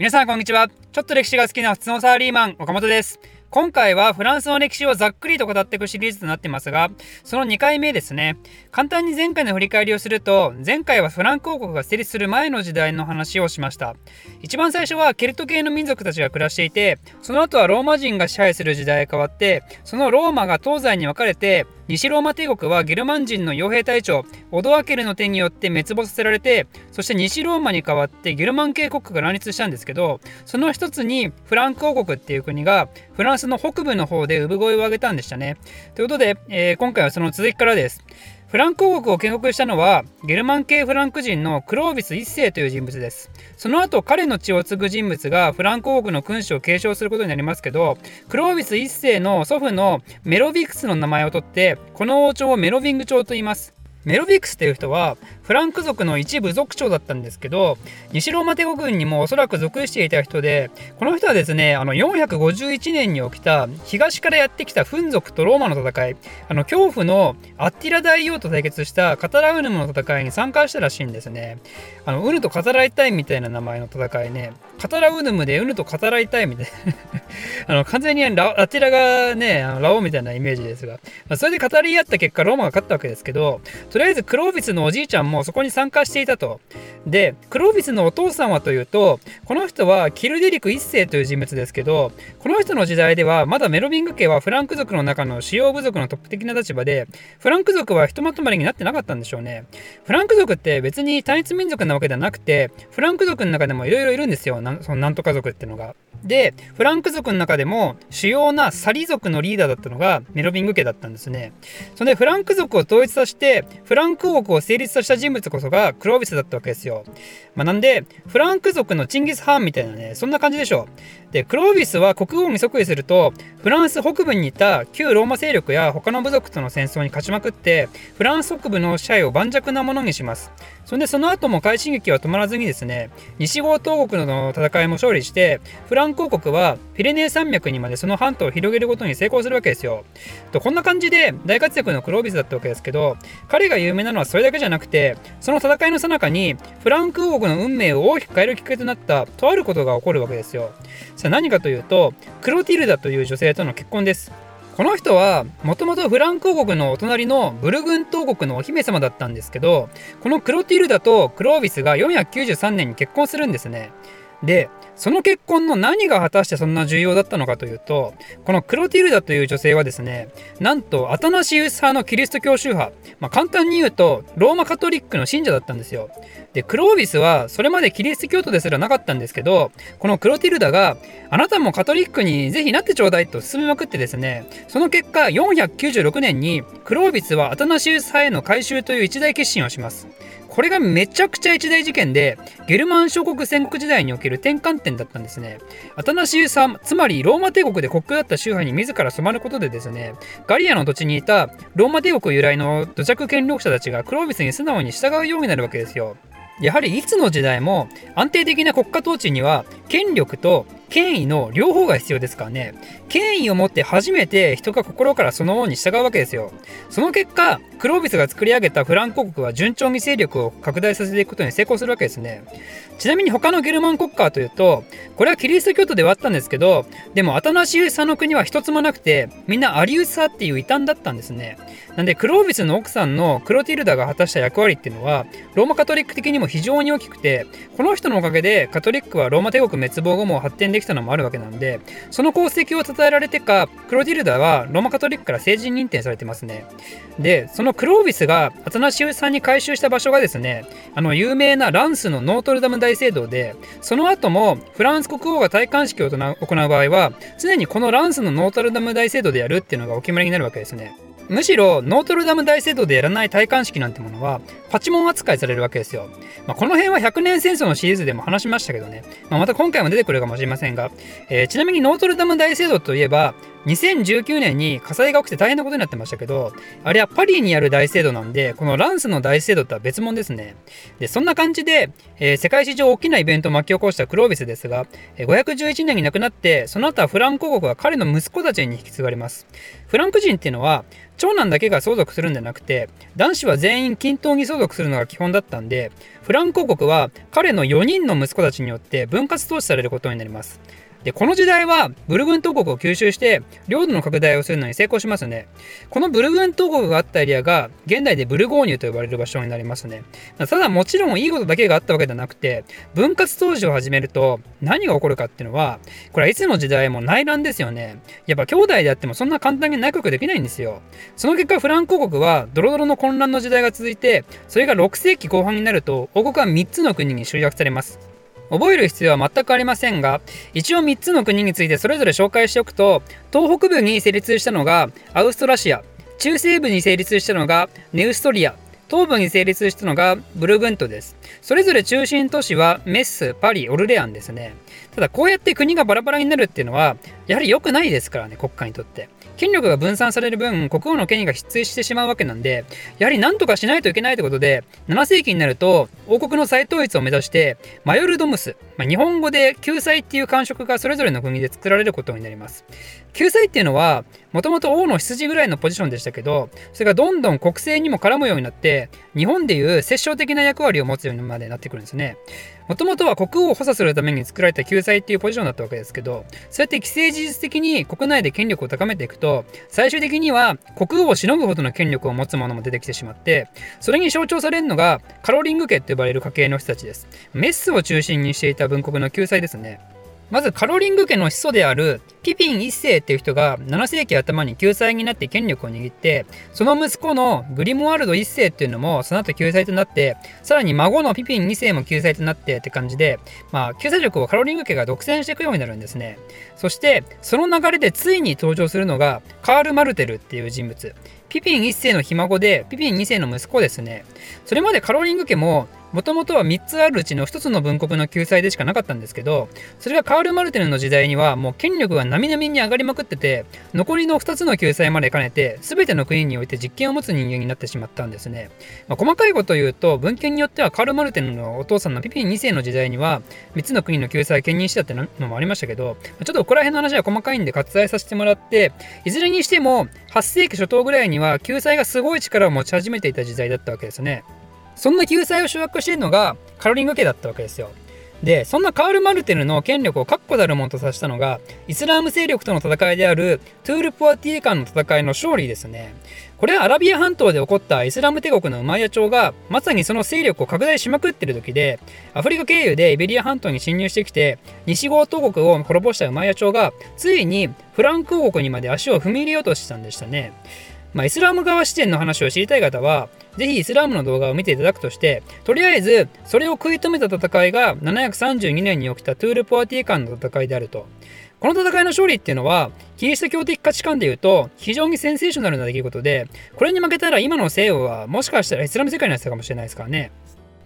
皆さんこんにちは。ちょっと歴史が好きな普通のサラリーマン、岡本です。今回はフランスの歴史をざっくりと語っていくシリーズとなってますが、その2回目ですね。簡単に前回の振り返りをすると、前回はフランク王国が成立する前の時代の話をしました。一番最初はケルト系の民族たちが暮らしていて、その後はローマ人が支配する時代へ変わって、そのローマが東西に分かれて、西ローマ帝国はゲルマン人の傭兵隊長オドアケルの手によって滅亡させられてそして西ローマに代わってゲルマン帝国が乱立したんですけどその一つにフランク王国っていう国がフランスの北部の方で産声を上げたんでしたね。ということで、えー、今回はその続きからです。フランク王国を建国したのはゲルマン系フランク人のクロービス1世という人物です。その後彼の血を継ぐ人物がフランク王国の君主を継承することになりますけどクロービス1世の祖父のメロビクスの名前を取ってこの王朝をメロビング朝と言います。メロビクスという人はフランク族の一部族長だったんですけど西ローマ帝国軍にもおそらく属していた人でこの人はですねあの451年に起きた東からやってきたフン族とローマの戦いあの恐怖のアッティラ大王と対決したカタラウヌムの戦いに参加したらしいんですね。あのウヌと語らいたいみたいな名前の戦いね。カタラウヌムでウヌと語らいたいみたいな。あの完全にラアティラがねラオみたいなイメージですが、まあ、それで語り合った結果ローマが勝ったわけですけどとりあえずクロービスのおじいちゃんもそこに参加していたと。で、クロービスのお父さんはというと、この人はキルデリク1世という人物ですけど、この人の時代ではまだメロビング家はフランク族の中の主要部族のトップ的な立場で、フランク族はひとまとまりになってなかったんでしょうね。フランク族って別に単一民族なわけではなくて、フランク族の中でもいろいろいるんですよ。なんそのなんとか族ってのが。で、フランク族の中でも主要なサリ族のリーダーだったのがメロビング家だったんですね。それでフランク族を統一させて、フランク王国を成立させた人物こそがクロービスだったわけですよ。まあ、なんで、フランク族のチンギス・ハーンみたいなね、そんな感じでしょ。で、クロービスは国王に即位すると、フランス北部にいた旧ローマ勢力や他の部族との戦争に勝ちまくって、フランス北部の支配を盤石なものにします。それでその後も快進撃は止まらずにですね、西郷東国の戦いも勝利して、フランク王国はピレネー山脈にまでその半島を広げることに成功するわけですよ。とこんな感じで大活躍のクロービスだったわけですけど、彼が有名なのはそれだけじゃなくて、その戦いの最中にフランク王国の運命を大きく変えるきっかけとなったとあることが起こるわけですよ。さあ何かというと、クロティルダという女性との結婚です。この人はもともとフランク王国のお隣のブルグン島国のお姫様だったんですけどこのクロティルダとクロービスが493年に結婚するんですね。でその結婚の何が果たしてそんな重要だったのかというと、このクロティルダという女性はですね、なんとアタナシウス派のキリスト教宗派、まあ、簡単に言うと、ローマカトリックの信者だったんですよ。で、クロービスはそれまでキリスト教徒ですらなかったんですけど、このクロティルダが、あなたもカトリックにぜひなってちょうだいと進めまくってですね、その結果、496年にクロービスはアタナシウス派への改宗という一大決心をします。これがめちゃくちゃ一大事件で、ゲルマン諸国戦国時代における転換点だったんですね。アタナシウス派、つまりローマ帝国で国境だった宗派に自ら染まることでですね、ガリアの土地にいたローマ帝国由来の土着権力者たちがクロービスに素直に従うようになるわけですよ。やはりいつの時代も安定的な国家統治には権力と権威の両方が必要ですからね。権威を持って初めて人が心からその王に従うわけですよ。その結果、クロービスが作り上げたフランク国は順調に勢力を拡大させていくことに成功するわけですね。ちなみに他のゲルマン国家というと、これはキリスト教徒ではあったんですけど、でもアタナシウス派の国は一つもなくて、みんなアリウス派っていう異端だったんですね。なんでクロービスの奥さんのクロティルダが果たした役割っていうのは、ローマカトリック的にも非常に大きくて、この人のおかげでカトリックはローマ帝国滅亡後も発展できたのもあるわけなんで、その功績を称えられてか、クロディルダはローマカトリックから成人認定されてますね。で、そのクロービスがアタナシウスさんに改修した場所がですね、あの有名なランスのノートルダム大聖堂で、その後もフランス国王が戴冠式を行う場合は、常にこのランスのノートルダム大聖堂でやるっていうのがお決まりになるわけですね。むしろノートルダム大聖堂でやらない戴冠式なんてものはパチモン扱いされるわけですよ。まあ、この辺は100年戦争のシリーズでも話しましたけどね、まあ、また今回も出てくるかもしれませんが、えー、ちなみにノートルダム大聖堂といえば2019年に火災が起きて大変なことになってましたけど、あれはパリにある大聖堂なんで、このランスの大聖堂とは別物ですね。で、そんな感じで、えー、世界史上大きなイベントを巻き起こしたクロービスですが、511年に亡くなって、その後はフランク王国は彼の息子たちに引き継がれます。フランク人っていうのは、長男だけが相続するんじゃなくて、男子は全員均等に相続するのが基本だったんで、フランク王国は彼の4人の息子たちによって分割統治されることになります。で、この時代はブルグン島国を吸収して領土の拡大をするのに成功しますね。このブルグン島国があったエリアが現代でブルゴーニュと呼ばれる場所になりますね。ただもちろんいいことだけがあったわけではなくて、分割当時を始めると何が起こるかっていうのは、これはいつの時代も内乱ですよね。やっぱ兄弟であってもそんな簡単に内閣できないんですよ。その結果フランク王国はドロドロの混乱の時代が続いて、それが6世紀後半になると王国は3つの国に集約されます。覚える必要は全くありませんが、一応3つの国についてそれぞれ紹介しておくと、東北部に成立したのがアウストラシア、中西部に成立したのがネウストリア、東部に成立したのがブルグントです。それぞれ中心都市はメッス、パリ、オルレアンですね。ただこうやって国がバラバラになるっていうのは、やはり良くないですからね、国家にとって。権力が分散される分、国王の権威が失墜してしまうわけなんで、やはり何とかしないといけないということで、7世紀になると、王国の再統一を目指して、マヨルドムス、まあ、日本語で救済っていう感触がそれぞれの国で作られることになります。救済っていうのは、もともと王の羊ぐらいのポジションでしたけど、それがどんどん国政にも絡むようになって、日本でいう摂政的な役割を持つようにまでなってくるんですね。もともとは国王を補佐するために作られた救済っていうポジションだったわけですけど、そうやって既成事実的に国内で権力を高めていくと、最終的には国王をしのぐほどの権力を持つ者も出てきてしまって、それに象徴されるのがカロリング家と呼ばれる家系の人たちです。メッスを中心にしていた文国の救済ですね。まずカロリング家の始祖であるピピン一世っていう人が7世紀頭に救済になって権力を握って、その息子のグリモワルド一世っていうのもその後救済となって、さらに孫のピピン二世も救済となってって感じで、まあ救済力をカロリング家が独占していくようになるんですね。そしてその流れでついに登場するのがカール・マルテルっていう人物。ピピン一世のひ孫でピピン二世の息子ですね。それまでカロリング家ももともとは3つあるうちの1つの文国の救済でしかなかったんですけど、それがカール・マルテルの時代にはもう権力が並々に上がりまくってて、残りの2つの救済まで兼ねて、全ての国において実権を持つ人間になってしまったんですね。まあ、細かいことを言うと、文献によってはカール・マルテルのお父さんのピピン2世の時代には、3つの国の救済を兼任したってのもありましたけど、ちょっとここら辺の話は細かいんで割愛させてもらって、いずれにしても8世紀初頭ぐらいには救済がすごい力を持ち始めていた時代だったわけですね。そんな救済を掌握しているのがカロリング家だったわけですよ。で、そんなカール・マルテルの権力を確固たるものとさせたのが、イスラーム勢力との戦いであるトゥール・ポアティーカンの戦いの勝利ですね。これはアラビア半島で起こったイスラム帝国のウマイヤ朝が、まさにその勢力を拡大しまくってる時で、アフリカ経由でイベリア半島に侵入してきて、西郷東国を滅ぼしたウマイヤ朝が、ついにフランク王国にまで足を踏み入れようとしたんでしたね。まあ、イスラム側視点の話を知りたい方は、ぜひイスラムの動画を見ていただくとして、とりあえず、それを食い止めた戦いが732年に起きたトゥール・ポアティー間の戦いであると。この戦いの勝利っていうのは、キリスト教的価値観でいうと、非常にセンセーショナルな出来事で、これに負けたら今の西洋はもしかしたらイスラム世界になってたかもしれないですからね。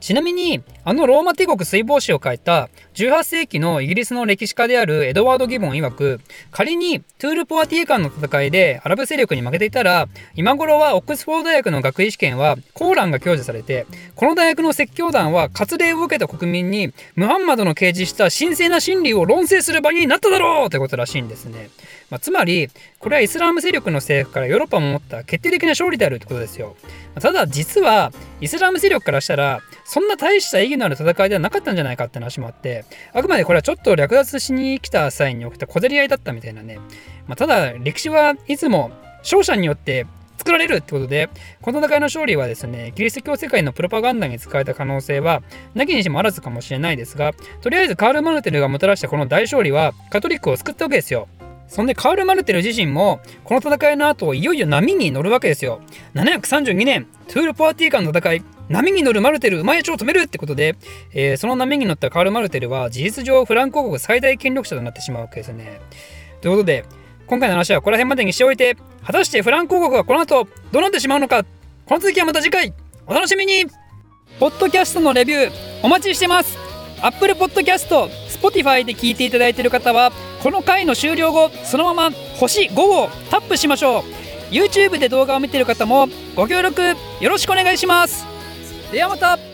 ちなみに、あのローマ帝国水防史を書いた18世紀のイギリスの歴史家であるエドワード・ギボン曰く、仮にトゥール・ポアティエ間の戦いでアラブ勢力に負けていたら、今頃はオックスフォード大学の学位試験はコーランが享受されて、この大学の説教団は割礼を受けた国民にムハンマドの掲示した神聖な真理を論争する場になっただろうということらしいんですね。まあ、つまり、これはイスラム勢力の政府からヨーロッパを守った決定的な勝利であるってことですよ。ただ実は、イスラム勢力からしたら、そんな大した意義のある戦いではなかったんじゃないかって話もあって、あくまでこれはちょっと略奪しに来た際に起きた小競り合いだったみたいなね。まあ、ただ、歴史はいつも勝者によって作られるってことで、この戦いの勝利はですね、キリスト教世界のプロパガンダに使われた可能性は、なきにしもあらずかもしれないですが、とりあえずカール・マルテルがもたらしたこの大勝利は、カトリックを救ったわけですよ。そんでカール・マルテル自身もこの戦いの後いよいよ波に乗るわけですよ。732年トゥール・ポアティーカの戦い波に乗るマルテル、馬やを止めるってことで、えー、その波に乗ったカール・マルテルは事実上フランク王国最大権力者となってしまうわけですね。ということで、今回の話はこの辺までにしておいて、果たしてフランク王国はこの後どうなってしまうのか、この続きはまた次回、お楽しみに。ポッドキャストのレビューお待ちしてます。Apple Podcast、Spotify で聞いていただいている方はこの回の終了後そのまま星5をタップしましょう。YouTube で動画を見ている方もご協力よろしくお願いします。ではまた。